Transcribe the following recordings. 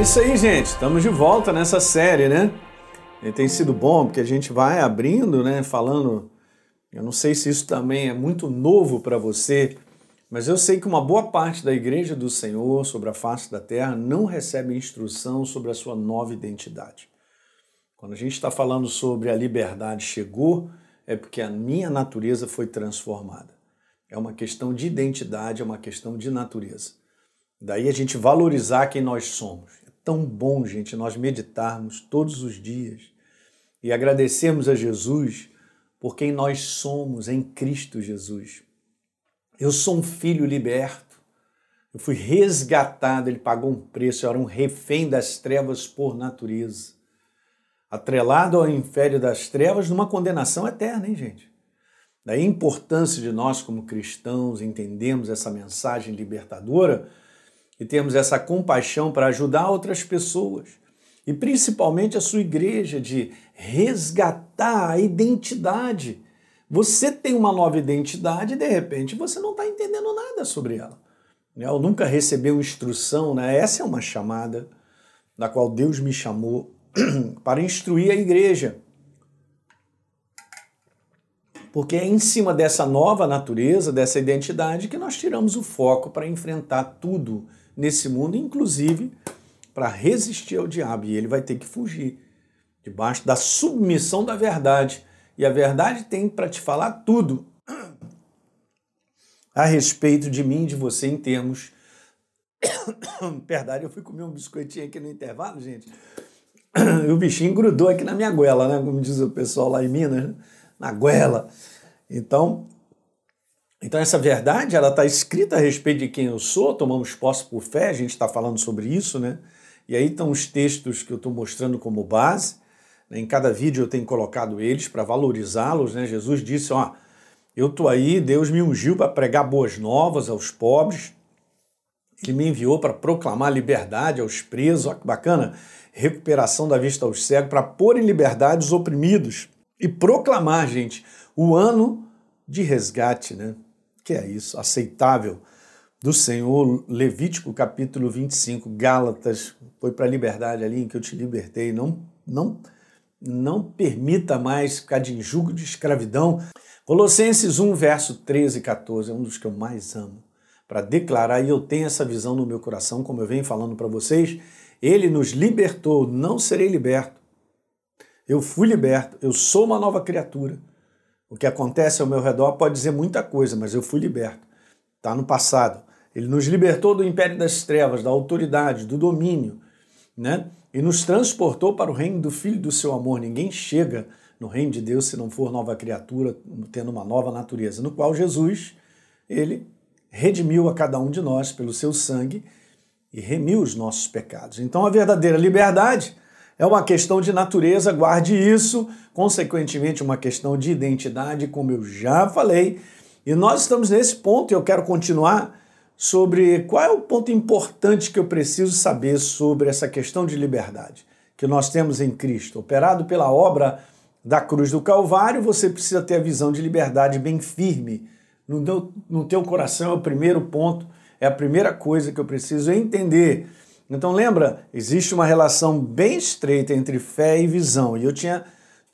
Isso aí, gente. Estamos de volta nessa série, né? E tem sido bom porque a gente vai abrindo, né? Falando. Eu não sei se isso também é muito novo para você, mas eu sei que uma boa parte da igreja do Senhor sobre a face da terra não recebe instrução sobre a sua nova identidade. Quando a gente está falando sobre a liberdade chegou, é porque a minha natureza foi transformada. É uma questão de identidade, é uma questão de natureza. Daí a gente valorizar quem nós somos. Tão bom, gente, nós meditarmos todos os dias e agradecermos a Jesus por quem nós somos em Cristo Jesus. Eu sou um filho liberto. Eu fui resgatado, ele pagou um preço, eu era um refém das trevas por natureza. Atrelado ao império das trevas numa condenação eterna, hein, gente? Daí a importância de nós, como cristãos, entendermos essa mensagem libertadora e termos essa compaixão para ajudar outras pessoas e principalmente a sua igreja de resgatar a identidade. Você tem uma nova identidade e de repente você não está entendendo nada sobre ela. Né? Ou nunca recebeu instrução, né? Essa é uma chamada da qual Deus me chamou para instruir a igreja. Porque é em cima dessa nova natureza, dessa identidade, que nós tiramos o foco para enfrentar tudo nesse mundo, inclusive para resistir ao diabo. E ele vai ter que fugir debaixo da submissão da verdade. E a verdade tem para te falar tudo a respeito de mim de você em termos. Perdão, eu fui comer um biscoitinho aqui no intervalo, gente. E o bichinho grudou aqui na minha goela, né? Como diz o pessoal lá em Minas, né? na goela. Então, então, essa verdade, ela está escrita a respeito de quem eu sou, tomamos posse por fé, a gente está falando sobre isso, né? E aí estão os textos que eu estou mostrando como base. Né? Em cada vídeo eu tenho colocado eles para valorizá-los, né? Jesus disse, ó, eu estou aí, Deus me ungiu para pregar boas novas aos pobres, Ele me enviou para proclamar liberdade aos presos, ó que bacana, recuperação da vista aos cegos, para pôr em liberdade os oprimidos e proclamar, gente, o ano de resgate, né? Que é isso? Aceitável do Senhor, Levítico capítulo 25, Gálatas, foi para a liberdade ali em que eu te libertei, não, não, não permita mais ficar de injugo de escravidão. Colossenses 1, verso 13 e 14, é um dos que eu mais amo, para declarar, e eu tenho essa visão no meu coração, como eu venho falando para vocês, ele nos libertou, não serei liberto. Eu fui liberto, eu sou uma nova criatura. O que acontece ao meu redor pode dizer muita coisa, mas eu fui liberto. Está no passado. Ele nos libertou do império das trevas, da autoridade, do domínio, né? E nos transportou para o reino do Filho do seu amor. Ninguém chega no reino de Deus se não for nova criatura, tendo uma nova natureza, no qual Jesus, ele redimiu a cada um de nós pelo seu sangue e remiu os nossos pecados. Então a verdadeira liberdade é uma questão de natureza, guarde isso, consequentemente, uma questão de identidade, como eu já falei. E nós estamos nesse ponto e eu quero continuar sobre qual é o ponto importante que eu preciso saber sobre essa questão de liberdade que nós temos em Cristo. Operado pela obra da cruz do Calvário, você precisa ter a visão de liberdade bem firme no teu, no teu coração, é o primeiro ponto, é a primeira coisa que eu preciso entender então lembra, existe uma relação bem estreita entre fé e visão. E eu tinha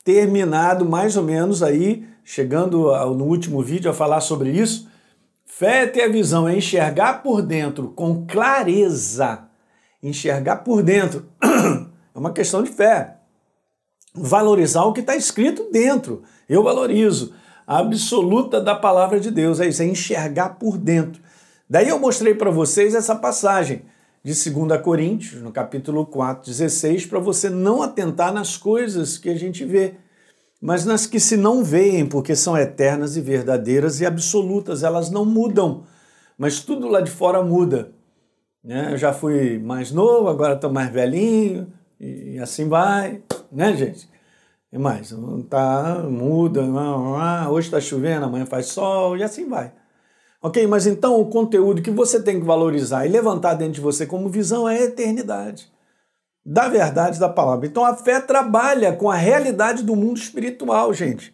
terminado mais ou menos aí, chegando no último vídeo a falar sobre isso. Fé é ter a visão, é enxergar por dentro com clareza. Enxergar por dentro é uma questão de fé. Valorizar o que está escrito dentro. Eu valorizo a absoluta da palavra de Deus. É isso, é enxergar por dentro. Daí eu mostrei para vocês essa passagem de 2 Coríntios, no capítulo 4, 16, para você não atentar nas coisas que a gente vê, mas nas que se não veem, porque são eternas e verdadeiras e absolutas, elas não mudam, mas tudo lá de fora muda. Né? Eu já fui mais novo, agora estou mais velhinho, e assim vai, né, gente? E mais, tá, muda, hoje está chovendo, amanhã faz sol, e assim vai. Ok? Mas então o conteúdo que você tem que valorizar e levantar dentro de você como visão é a eternidade. Da verdade da palavra. Então a fé trabalha com a realidade do mundo espiritual, gente.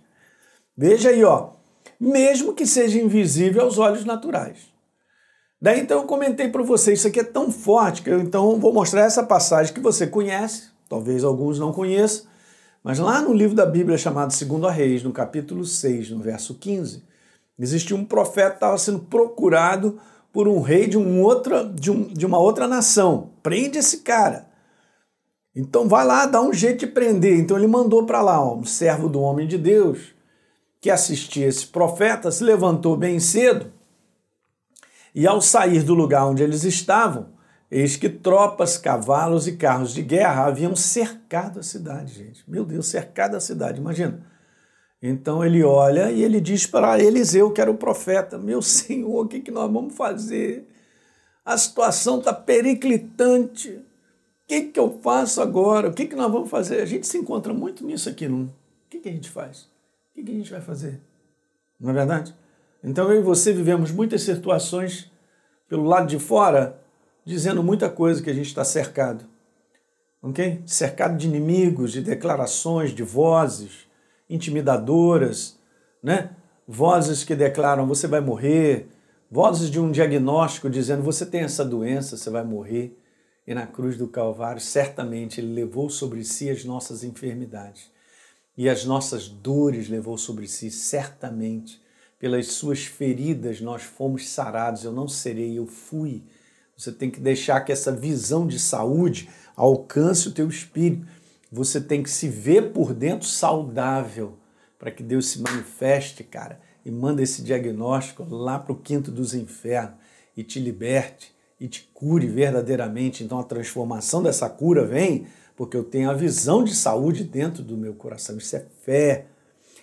Veja aí, ó. Mesmo que seja invisível aos olhos naturais. Daí então eu comentei para você, isso aqui é tão forte que eu então vou mostrar essa passagem que você conhece, talvez alguns não conheçam, mas lá no livro da Bíblia chamado Segundo a Reis, no capítulo 6, no verso 15, existia um profeta que estava sendo procurado por um rei de, um outra, de, um, de uma outra nação. Prende esse cara. Então vai lá, dá um jeito de prender. Então ele mandou para lá um servo do homem de Deus que assistia esse profeta, se levantou bem cedo e ao sair do lugar onde eles estavam, eis que tropas, cavalos e carros de guerra haviam cercado a cidade, gente. Meu Deus, cercado a cidade, imagina. Então ele olha e ele diz para Eliseu, que era o profeta: Meu senhor, o que, que nós vamos fazer? A situação está periclitante. O que, que eu faço agora? O que, que nós vamos fazer? A gente se encontra muito nisso aqui, não? O que, que a gente faz? O que, que a gente vai fazer? Não é verdade? Então eu e você vivemos muitas situações pelo lado de fora, dizendo muita coisa que a gente está cercado. Ok? Cercado de inimigos, de declarações, de vozes intimidadoras, né? Vozes que declaram você vai morrer, vozes de um diagnóstico dizendo você tem essa doença, você vai morrer. E na cruz do Calvário, certamente ele levou sobre si as nossas enfermidades e as nossas dores levou sobre si, certamente. Pelas suas feridas nós fomos sarados. Eu não serei, eu fui. Você tem que deixar que essa visão de saúde alcance o teu espírito você tem que se ver por dentro saudável para que Deus se manifeste, cara, e manda esse diagnóstico lá para o quinto dos infernos e te liberte e te cure verdadeiramente. Então a transformação dessa cura vem porque eu tenho a visão de saúde dentro do meu coração. Isso é fé.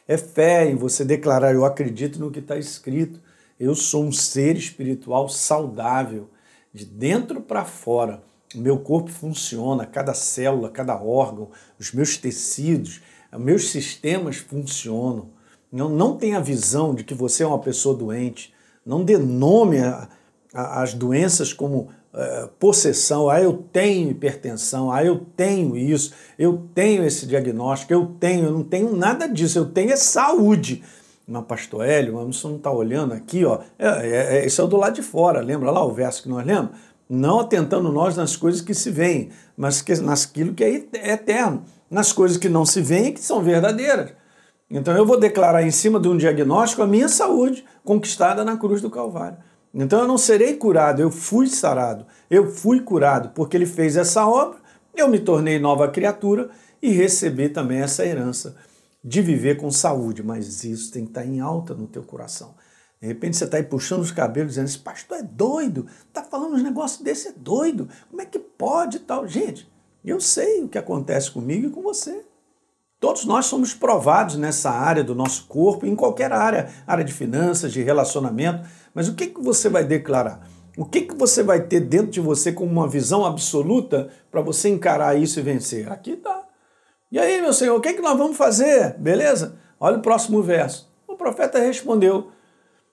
É fé em você declarar: eu acredito no que está escrito. Eu sou um ser espiritual saudável, de dentro para fora meu corpo funciona, cada célula, cada órgão, os meus tecidos, os meus sistemas funcionam. Não, não tenha visão de que você é uma pessoa doente. Não dê nome às doenças como é, possessão. Ah, eu tenho hipertensão. Ah, eu tenho isso. Eu tenho esse diagnóstico. Eu tenho. Eu não tenho nada disso. Eu tenho é saúde. Mas, pastor Hélio, mas você não está olhando aqui, ó. É, é, é, esse é do lado de fora. Lembra lá o verso que nós lemos? Não atentando nós nas coisas que se veem, mas que, naquilo que é eterno, nas coisas que não se veem e que são verdadeiras. Então eu vou declarar em cima de um diagnóstico a minha saúde conquistada na cruz do Calvário. Então eu não serei curado, eu fui sarado, eu fui curado, porque ele fez essa obra, eu me tornei nova criatura e recebi também essa herança de viver com saúde, mas isso tem que estar em alta no teu coração. De repente você está aí puxando os cabelos dizendo: esse pastor é doido, está falando uns negócios desse, é doido, como é que pode e tal? Gente, eu sei o que acontece comigo e com você. Todos nós somos provados nessa área do nosso corpo, em qualquer área, área de finanças, de relacionamento, mas o que, que você vai declarar? O que, que você vai ter dentro de você como uma visão absoluta para você encarar isso e vencer? Aqui está. E aí, meu Senhor, o que, que nós vamos fazer? Beleza? Olha o próximo verso. O profeta respondeu: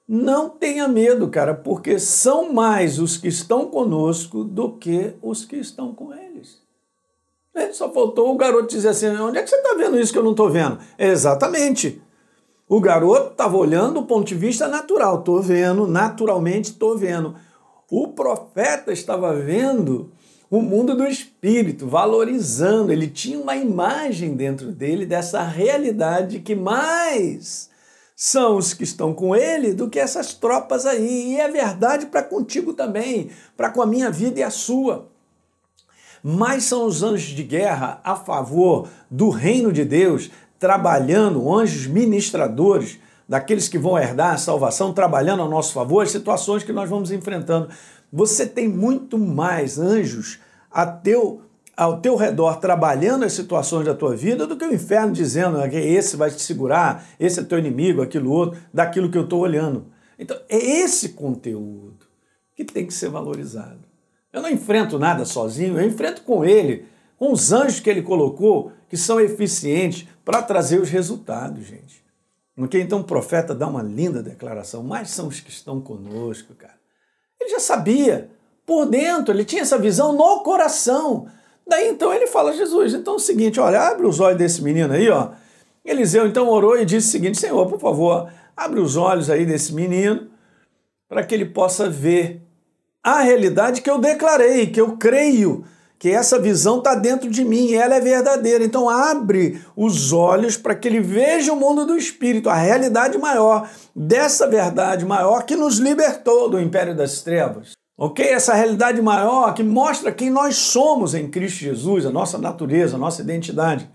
não tenha medo, cara, porque são mais os que estão conosco do que os que estão com eles. Só faltou o garoto dizer assim: onde é que você está vendo isso que eu não estou vendo? Exatamente. O garoto estava olhando do ponto de vista natural, estou vendo, naturalmente estou vendo. O profeta estava vendo o mundo do espírito, valorizando, ele tinha uma imagem dentro dele dessa realidade que mais são os que estão com ele do que essas tropas aí. E é verdade para contigo também, para com a minha vida e a sua. Mas são os anjos de guerra a favor do reino de Deus, trabalhando, anjos ministradores, daqueles que vão herdar a salvação, trabalhando a nosso favor, as situações que nós vamos enfrentando. Você tem muito mais anjos a teu ao teu redor trabalhando as situações da tua vida do que o inferno dizendo que esse vai te segurar, esse é teu inimigo, aquilo outro, daquilo que eu estou olhando. Então, é esse conteúdo que tem que ser valorizado. Eu não enfrento nada sozinho, eu enfrento com ele, com os anjos que ele colocou, que são eficientes para trazer os resultados, gente. Okay? Então o profeta dá uma linda declaração, mas são os que estão conosco, cara. Ele já sabia, por dentro, ele tinha essa visão no coração. Daí então ele fala a Jesus, então é o seguinte, olha, abre os olhos desse menino aí, ó. Eliseu então orou e disse o seguinte, Senhor, por favor, abre os olhos aí desse menino para que ele possa ver a realidade que eu declarei, que eu creio, que essa visão está dentro de mim ela é verdadeira. Então abre os olhos para que ele veja o mundo do espírito, a realidade maior dessa verdade maior que nos libertou do império das trevas. Ok? Essa realidade maior que mostra quem nós somos em Cristo Jesus, a nossa natureza, a nossa identidade.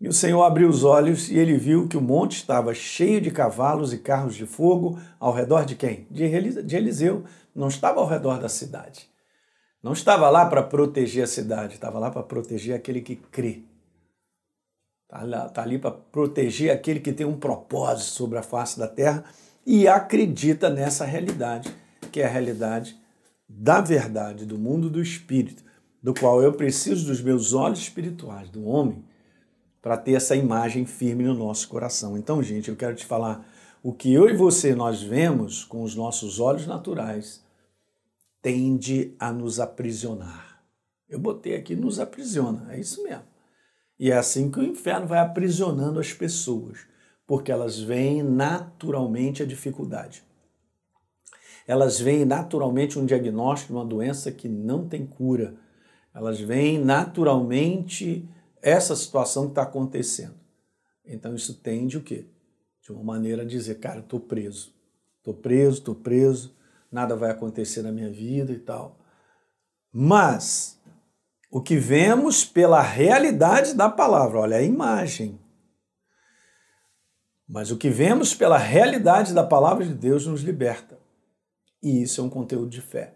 E o Senhor abriu os olhos e ele viu que o monte estava cheio de cavalos e carros de fogo ao redor de quem? De Eliseu. Não estava ao redor da cidade. Não estava lá para proteger a cidade, estava lá para proteger aquele que crê. Está tá ali para proteger aquele que tem um propósito sobre a face da terra e acredita nessa realidade, que é a realidade da verdade, do mundo do espírito, do qual eu preciso dos meus olhos espirituais, do homem, para ter essa imagem firme no nosso coração. Então, gente, eu quero te falar o que eu e você nós vemos com os nossos olhos naturais tende a nos aprisionar. Eu botei aqui nos aprisiona, é isso mesmo. E é assim que o inferno vai aprisionando as pessoas, porque elas veem naturalmente a dificuldade. Elas veem naturalmente um diagnóstico de uma doença que não tem cura. Elas veem naturalmente essa situação que está acontecendo. Então isso tende o quê? De uma maneira a dizer, cara, estou preso. Estou preso, estou preso, nada vai acontecer na minha vida e tal. Mas o que vemos pela realidade da palavra, olha a imagem. Mas o que vemos pela realidade da palavra de Deus nos liberta. E isso é um conteúdo de fé.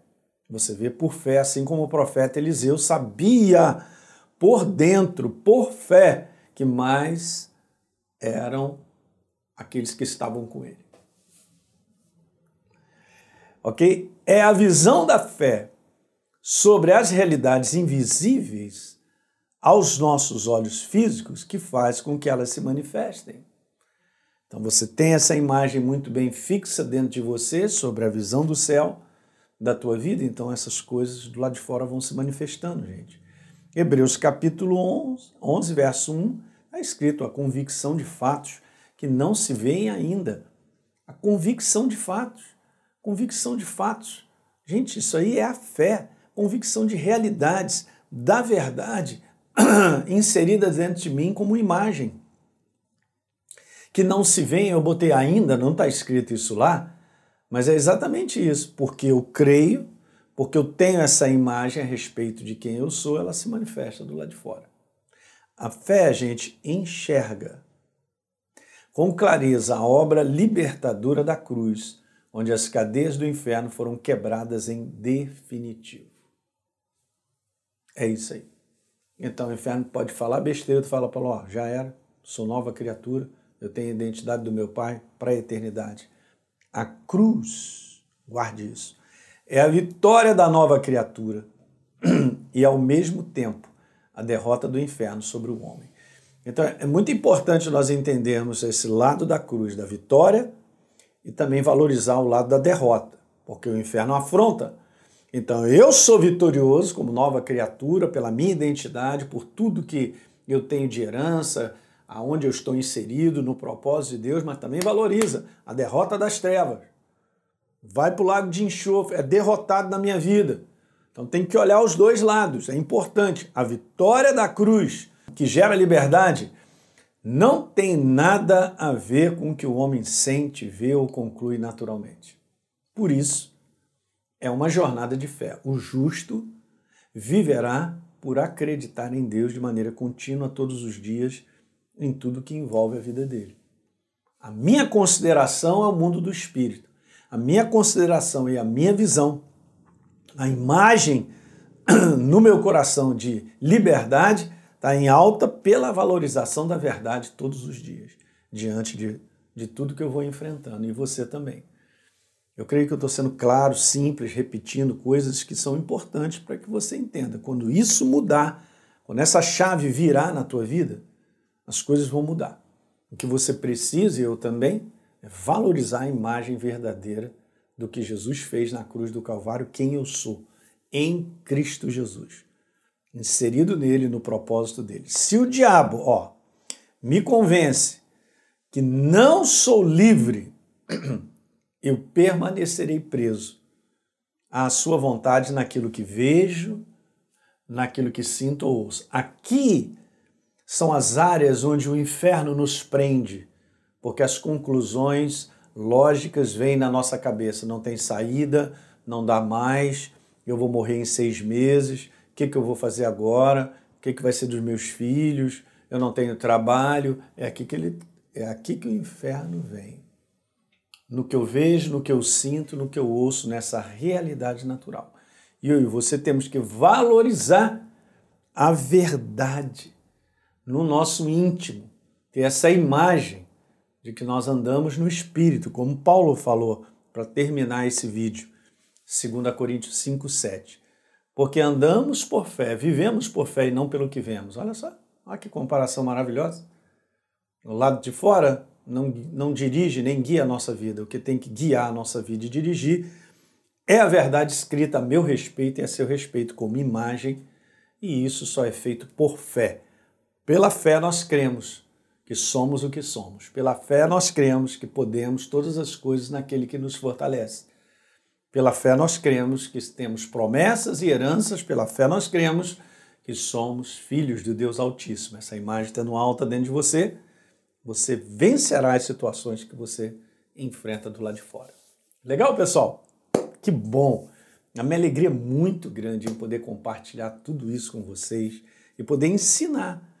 Você vê por fé, assim como o profeta Eliseu sabia por dentro, por fé, que mais eram aqueles que estavam com ele. Ok? É a visão da fé sobre as realidades invisíveis aos nossos olhos físicos que faz com que elas se manifestem. Então você tem essa imagem muito bem fixa dentro de você sobre a visão do céu da tua vida, então essas coisas do lado de fora vão se manifestando, gente. Hebreus capítulo 11, 11 verso 1, está escrito a convicção de fatos que não se veem ainda. A convicção de fatos. Convicção de fatos. Gente, isso aí é a fé. Convicção de realidades, da verdade, inserida dentro de mim como imagem. Que não se vê, eu botei ainda, não está escrito isso lá, mas é exatamente isso, porque eu creio porque eu tenho essa imagem a respeito de quem eu sou, ela se manifesta do lado de fora. A fé, a gente enxerga com clareza a obra libertadora da cruz, onde as cadeias do inferno foram quebradas em definitivo. É isso aí. Então o inferno pode falar besteira, tu fala para ó, já era, sou nova criatura, eu tenho a identidade do meu Pai para a eternidade. A cruz, guarde isso, é a vitória da nova criatura e, ao mesmo tempo, a derrota do inferno sobre o homem. Então, é muito importante nós entendermos esse lado da cruz, da vitória, e também valorizar o lado da derrota, porque o inferno afronta. Então, eu sou vitorioso como nova criatura, pela minha identidade, por tudo que eu tenho de herança, aonde eu estou inserido no propósito de Deus, mas também valoriza a derrota das trevas vai para o lago de enxofre, é derrotado na minha vida. Então tem que olhar os dois lados, é importante. A vitória da cruz, que gera liberdade, não tem nada a ver com o que o homem sente, vê ou conclui naturalmente. Por isso, é uma jornada de fé. O justo viverá por acreditar em Deus de maneira contínua todos os dias em tudo que envolve a vida dele. A minha consideração é o mundo do espírito a minha consideração e a minha visão, a imagem no meu coração de liberdade está em alta pela valorização da verdade todos os dias, diante de, de tudo que eu vou enfrentando, e você também. Eu creio que eu estou sendo claro, simples, repetindo coisas que são importantes para que você entenda. Quando isso mudar, quando essa chave virar na tua vida, as coisas vão mudar. O que você precisa, e eu também, é valorizar a imagem verdadeira do que Jesus fez na cruz do Calvário, quem eu sou, em Cristo Jesus, inserido nele, no propósito dele. Se o diabo, ó, me convence que não sou livre, eu permanecerei preso à sua vontade naquilo que vejo, naquilo que sinto ou ouço. Aqui são as áreas onde o inferno nos prende, porque as conclusões lógicas vêm na nossa cabeça. Não tem saída, não dá mais, eu vou morrer em seis meses, o que, que eu vou fazer agora? O que, que vai ser dos meus filhos? Eu não tenho trabalho. É aqui que ele, é aqui que o inferno vem. No que eu vejo, no que eu sinto, no que eu ouço, nessa realidade natural. E eu e você temos que valorizar a verdade no nosso íntimo, ter essa imagem de que nós andamos no Espírito, como Paulo falou para terminar esse vídeo, 2 Coríntios 5, 7. Porque andamos por fé, vivemos por fé e não pelo que vemos. Olha só, olha que comparação maravilhosa. O lado de fora não, não dirige nem guia a nossa vida. O que tem que guiar a nossa vida e dirigir é a verdade escrita a meu respeito e a seu respeito como imagem, e isso só é feito por fé. Pela fé nós cremos que somos o que somos. Pela fé nós cremos que podemos todas as coisas naquele que nos fortalece. Pela fé nós cremos que temos promessas e heranças, pela fé nós cremos que somos filhos de Deus Altíssimo. Essa imagem estando alta dentro de você, você vencerá as situações que você enfrenta do lado de fora. Legal, pessoal? Que bom! A minha alegria é muito grande em poder compartilhar tudo isso com vocês e poder ensinar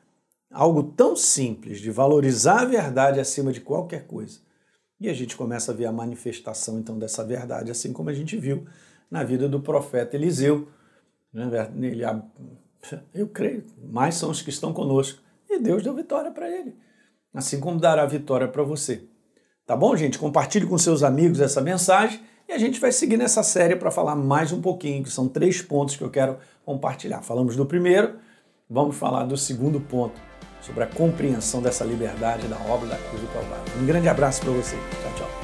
algo tão simples de valorizar a verdade acima de qualquer coisa. E a gente começa a ver a manifestação então dessa verdade, assim como a gente viu na vida do profeta Eliseu. Né? Ele, eu creio, mais são os que estão conosco. E Deus deu vitória para ele, assim como dará vitória para você. Tá bom, gente? Compartilhe com seus amigos essa mensagem e a gente vai seguir nessa série para falar mais um pouquinho, que são três pontos que eu quero compartilhar. Falamos do primeiro, vamos falar do segundo ponto sobre a compreensão dessa liberdade da obra da cruz do Calvário. Um grande abraço para você. Tchau, tchau.